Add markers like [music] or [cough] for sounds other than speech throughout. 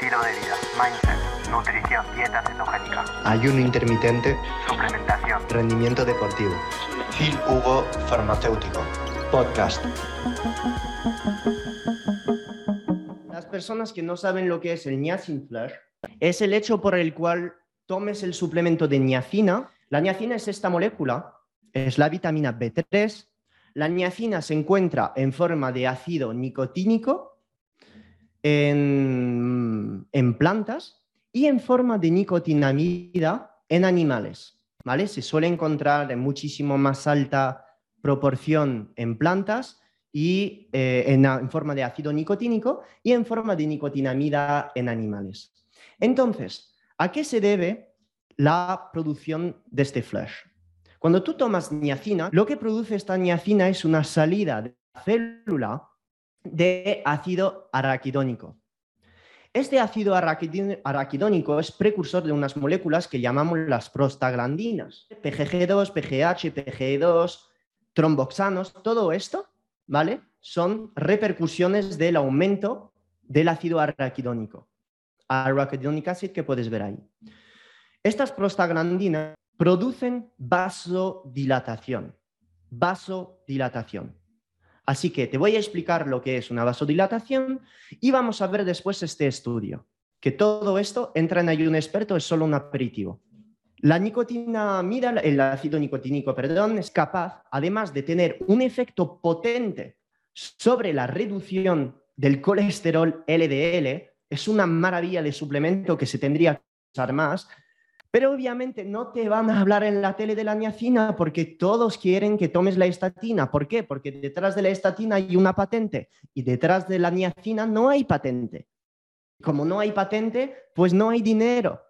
estilo de vida, mindset, nutrición, dieta cetogénica, ayuno intermitente, suplementación, rendimiento deportivo. Phil Hugo Farmacéutico. Podcast. Las personas que no saben lo que es el niacin flash es el hecho por el cual tomes el suplemento de niacina. La niacina es esta molécula, es la vitamina B3. La niacina se encuentra en forma de ácido nicotínico en, plantas y en forma de nicotinamida en animales. ¿vale? Se suele encontrar en muchísimo más alta proporción en plantas y eh, en, en forma de ácido nicotínico y en forma de nicotinamida en animales. Entonces, ¿a qué se debe la producción de este flash? Cuando tú tomas niacina, lo que produce esta niacina es una salida de la célula de ácido araquidónico. Este ácido araquidónico es precursor de unas moléculas que llamamos las prostaglandinas, PGG2, PGH, PGE2, tromboxanos, todo esto, ¿vale? Son repercusiones del aumento del ácido araquidónico, arachidonic acid que puedes ver ahí. Estas prostaglandinas producen vasodilatación, vasodilatación. Así que te voy a explicar lo que es una vasodilatación y vamos a ver después este estudio, que todo esto entra en ayuno experto, es solo un aperitivo. La nicotinamida, el ácido nicotínico, perdón, es capaz, además de tener un efecto potente sobre la reducción del colesterol LDL, es una maravilla de suplemento que se tendría que usar más, pero obviamente no te van a hablar en la tele de la niacina porque todos quieren que tomes la estatina. ¿Por qué? Porque detrás de la estatina hay una patente y detrás de la niacina no hay patente. Como no hay patente, pues no hay dinero.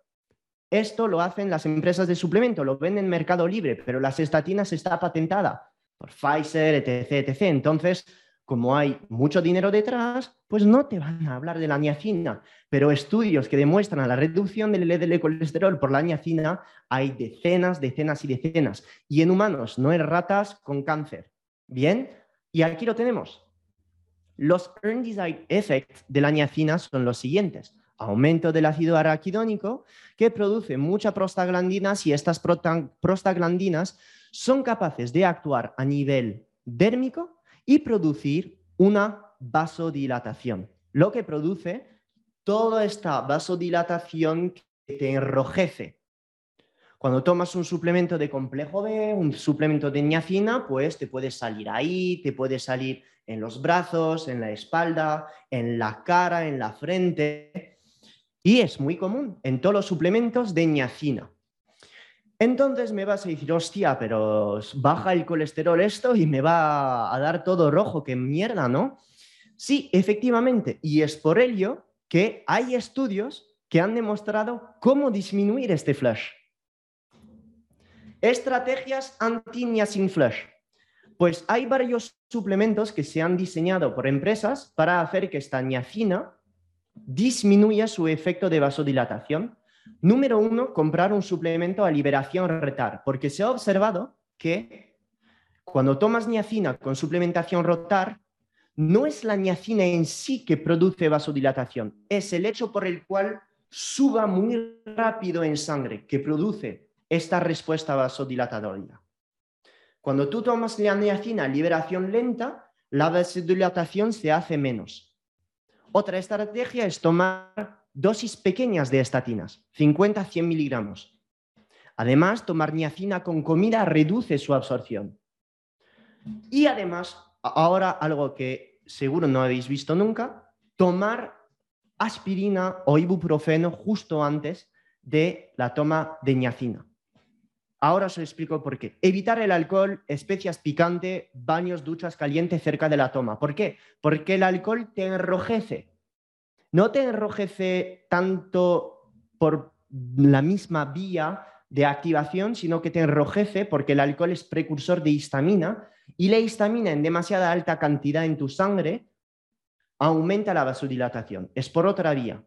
Esto lo hacen las empresas de suplemento, lo venden en Mercado Libre, pero las estatinas está patentada por Pfizer, etc, etc. Entonces, como hay mucho dinero detrás, pues no te van a hablar de la niacina. Pero estudios que demuestran la reducción del LDL colesterol por la niacina hay decenas, decenas y decenas. Y en humanos, no en ratas con cáncer. Bien, y aquí lo tenemos. Los side effects de la niacina son los siguientes. Aumento del ácido araquidónico que produce mucha prostaglandinas y estas prostaglandinas son capaces de actuar a nivel dérmico y producir una vasodilatación, lo que produce toda esta vasodilatación que te enrojece. Cuando tomas un suplemento de complejo B, un suplemento de niacina, pues te puede salir ahí, te puede salir en los brazos, en la espalda, en la cara, en la frente. Y es muy común en todos los suplementos de niacina. Entonces me vas a decir, hostia, pero baja el colesterol esto y me va a dar todo rojo, qué mierda, ¿no? Sí, efectivamente, y es por ello que hay estudios que han demostrado cómo disminuir este flash. Estrategias anti-niacin flash. Pues hay varios suplementos que se han diseñado por empresas para hacer que esta niacina disminuya su efecto de vasodilatación. Número uno, comprar un suplemento a liberación rotar, porque se ha observado que cuando tomas niacina con suplementación rotar, no es la niacina en sí que produce vasodilatación, es el hecho por el cual suba muy rápido en sangre que produce esta respuesta vasodilatatoria. Cuando tú tomas la niacina a liberación lenta, la vasodilatación se hace menos. Otra estrategia es tomar dosis pequeñas de estatinas, 50-100 miligramos. Además, tomar niacina con comida reduce su absorción. Y además, ahora algo que seguro no habéis visto nunca, tomar aspirina o ibuprofeno justo antes de la toma de niacina. Ahora os explico por qué. Evitar el alcohol, especias picante, baños, duchas calientes cerca de la toma. ¿Por qué? Porque el alcohol te enrojece. No te enrojece tanto por la misma vía de activación, sino que te enrojece porque el alcohol es precursor de histamina y la histamina en demasiada alta cantidad en tu sangre aumenta la vasodilatación. Es por otra vía.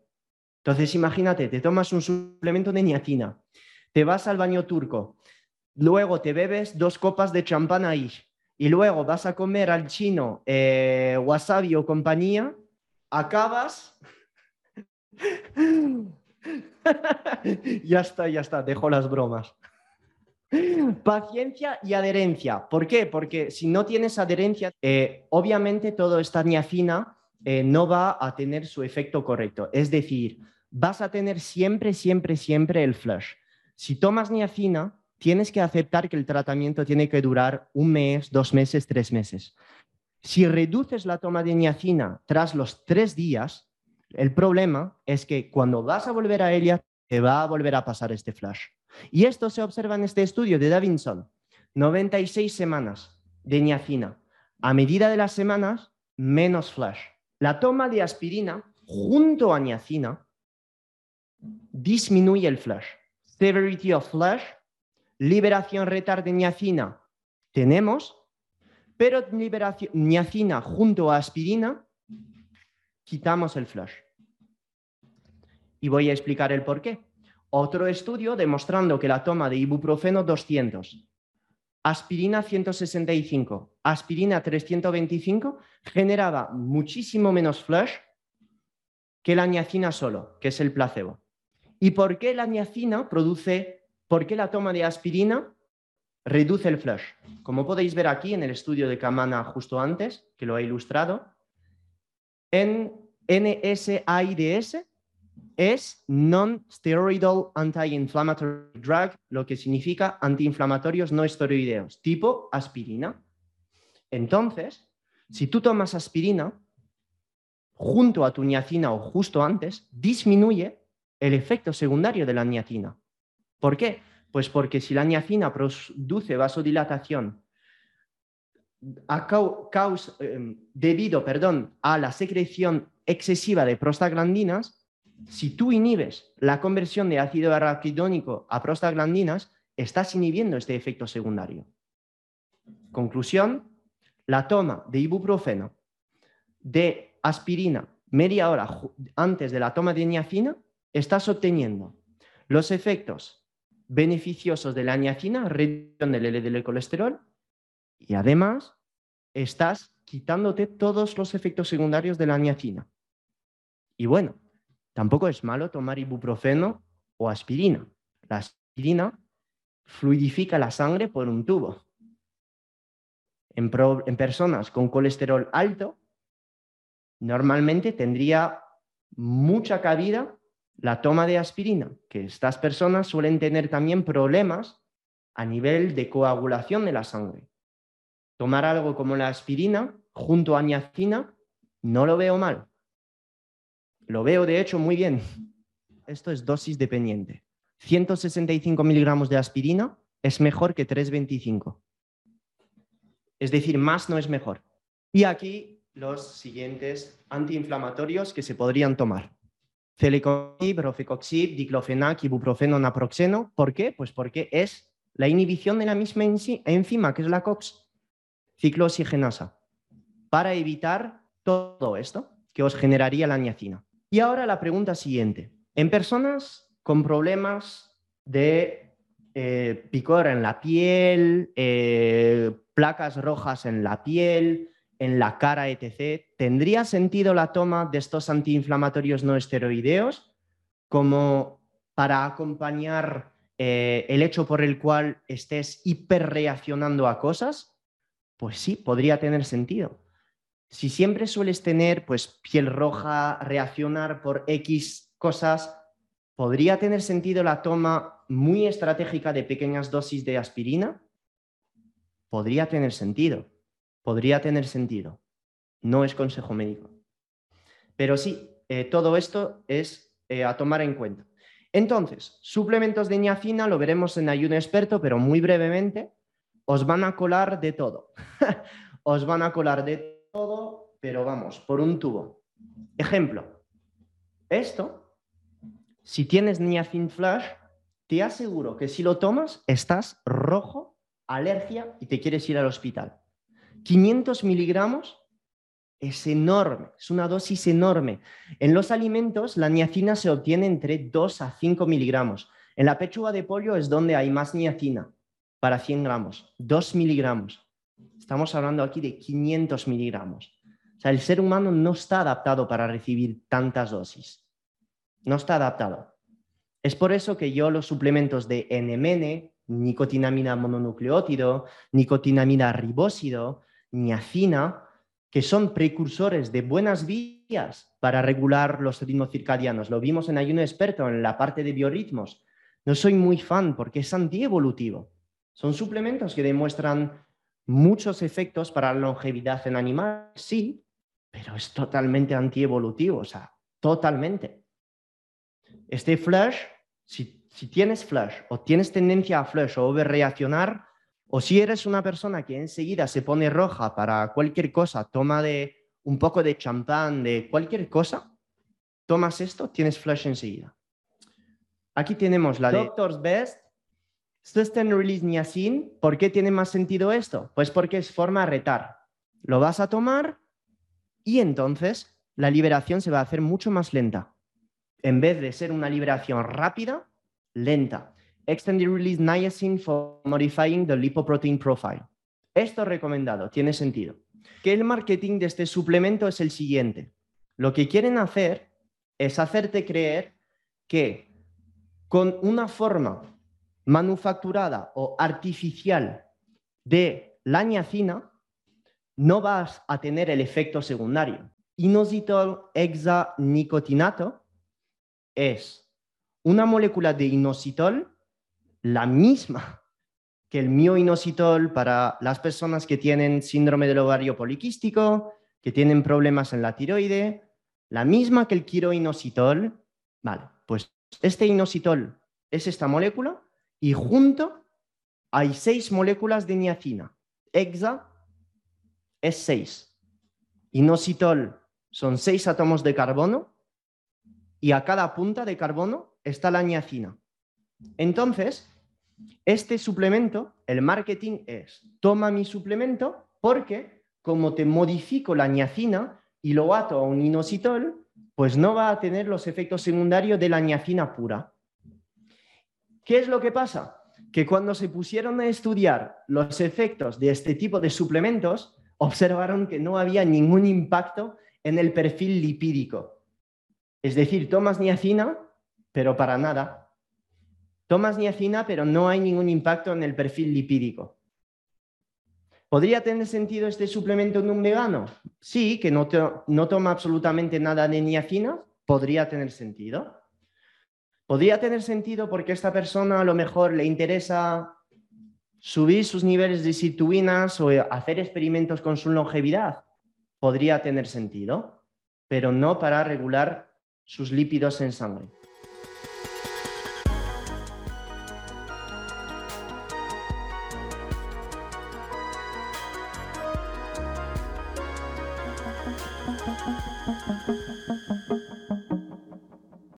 Entonces, imagínate, te tomas un suplemento de niacina, te vas al baño turco, luego te bebes dos copas de champán ahí y luego vas a comer al chino eh, wasabi o compañía, acabas [laughs] ya está, ya está, dejo las bromas. Paciencia y adherencia. ¿Por qué? Porque si no tienes adherencia, eh, obviamente toda esta niacina eh, no va a tener su efecto correcto. Es decir, vas a tener siempre, siempre, siempre el flush. Si tomas niacina, tienes que aceptar que el tratamiento tiene que durar un mes, dos meses, tres meses. Si reduces la toma de niacina tras los tres días, el problema es que cuando vas a volver a ella, te va a volver a pasar este flash. Y esto se observa en este estudio de Davinson. 96 semanas de niacina. A medida de las semanas, menos flash. La toma de aspirina junto a niacina disminuye el flash. Severity of flash, liberación retard de niacina tenemos, pero niacina junto a aspirina quitamos el flash. Y voy a explicar el por qué. Otro estudio demostrando que la toma de ibuprofeno 200, aspirina 165, aspirina 325 generaba muchísimo menos flush que la niacina solo, que es el placebo. ¿Y por qué la niacina produce, por qué la toma de aspirina reduce el flush? Como podéis ver aquí en el estudio de Kamana justo antes, que lo he ilustrado, en NSAIDS es non-steroidal anti-inflammatory drug, lo que significa antiinflamatorios no esteroideos, tipo aspirina. Entonces, si tú tomas aspirina junto a tu niacina o justo antes, disminuye el efecto secundario de la niacina. ¿Por qué? Pues porque si la niacina produce vasodilatación em, debido perdón, a la secreción excesiva de prostaglandinas, si tú inhibes la conversión de ácido arachidónico a prostaglandinas, estás inhibiendo este efecto secundario. Conclusión, la toma de ibuprofeno, de aspirina, media hora antes de la toma de niacina, estás obteniendo los efectos beneficiosos de la niacina, reducción del LDL colesterol, y además estás quitándote todos los efectos secundarios de la niacina. Y bueno, Tampoco es malo tomar ibuprofeno o aspirina. La aspirina fluidifica la sangre por un tubo. En, personas con colesterol alto, normalmente tendría mucha cabida la toma de aspirina, que estas personas suelen tener también problemas a nivel de coagulación de la sangre. Tomar algo como la aspirina junto a niacina no lo veo mal. Lo veo, de hecho, muy bien. Esto es dosis dependiente. 165 miligramos de aspirina es mejor que 325. Es decir, más no es mejor. Y aquí los siguientes antiinflamatorios que se podrían tomar. Celecoxib, rofecoxib, diclofenac, ibuprofeno, naproxeno. ¿Por qué? Pues porque es la inhibición de la misma enzima, que es la COX, ciclooxigenasa, para evitar todo esto que os generaría la niacina. Y ahora la pregunta siguiente. En personas con problemas de eh, picor en la piel, eh, placas rojas en la piel, en la cara, etc., ¿tendría sentido la toma de estos antiinflamatorios no esteroideos como para acompañar eh, el hecho por el cual estés hiperreaccionando a cosas? Pues sí, podría tener sentido si siempre sueles tener pues piel roja, reaccionar por X cosas, ¿podría tener sentido la toma muy estratégica de pequeñas dosis de aspirina? Podría tener sentido, podría tener sentido. No es consejo médico. Pero sí, eh, todo esto es eh, a tomar en cuenta. Entonces, suplementos de niacina lo veremos en ayuno experto, pero muy brevemente, os van a colar de todo. [laughs] os van a colar de todo, pero vamos, por un tubo. Ejemplo, esto, si tienes niacin flash, te aseguro que si lo tomas, estás rojo, alergia y te quieres ir al hospital. 500 miligramos es enorme, es una dosis enorme. En los alimentos, la niacina se obtiene entre 2 a 5 miligramos. En la pechuga de pollo es donde hay más niacina, para 100 gramos, 2 miligramos. Estamos hablando aquí de 500 miligramos. O sea, el ser humano no está adaptado para recibir tantas dosis. no está adaptado. Es por eso que yo los suplementos de NMN, nicotinamina mononucleótido, nicotinamina ribósido, niacina, que son precursores de buenas vías para regular los ritmos circadianos. Lo vimos en ayuno experto en la parte de biorritmos. No soy muy fan porque es antievolutivo. Son suplementos que demuestran muchos efectos para la longevidad en animales, sí, pero es totalmente antievolutivo, o sea, totalmente. Este flash, si, si tienes flash o tienes tendencia a flash o overreaccionar, o si eres una persona que enseguida se pone roja para cualquier cosa, toma de un poco de champán, de cualquier cosa, tomas esto, tienes flash enseguida. Aquí tenemos la de Doctor's Best Sustained Release Niacin. ¿Por qué tiene más sentido esto? Pues porque es forma de retar. Lo vas a tomar y entonces la liberación se va a hacer mucho más lenta. En vez de ser una liberación rápida, lenta. Extended Release Niacin for Modifying the Lipoprotein Profile. Esto recomendado, tiene sentido. Que el marketing de este suplemento es el siguiente. Lo que quieren hacer es hacerte creer que con una forma manufacturada o artificial de la niacina, no vas a tener el efecto secundario. Inositol hexanicotinato es una molécula de inositol, la misma que el mioinositol para las personas que tienen síndrome del ovario poliquístico, que tienen problemas en la tiroide, la misma que el quiroinositol. Vale, pues este inositol es esta molécula y junto hay seis moléculas de niacina. Hexa es seis. Inositol son seis átomos de carbono y a cada punta de carbono está la niacina. Entonces, este suplemento, el marketing es, toma mi suplemento porque como te modifico la niacina y lo ato a un inositol, pues no va a tener los efectos secundarios de la niacina pura. ¿Qué es lo que pasa? Que cuando se pusieron a estudiar los efectos de este tipo de suplementos, observaron que no había ningún impacto en el perfil lipídico. Es decir, tomas niacina, pero para nada. Tomas niacina, pero no hay ningún impacto en el perfil lipídico. ¿Podría tener sentido este suplemento en un vegano? Sí, que no, toma absolutamente nada de niacina, podría tener sentido. ¿Podría tener sentido porque esta persona a lo mejor le interesa subir sus niveles de situinas o hacer experimentos con su longevidad? Podría tener sentido, pero no para regular sus lípidos en sangre.